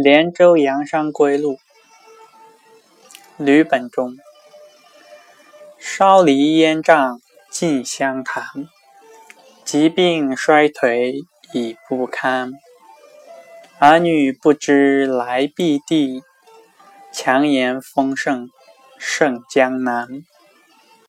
连州阳山归路，吕本中。烧梨烟瘴尽相谈，疾病衰颓已不堪。儿女不知来避地，强颜丰盛胜江南。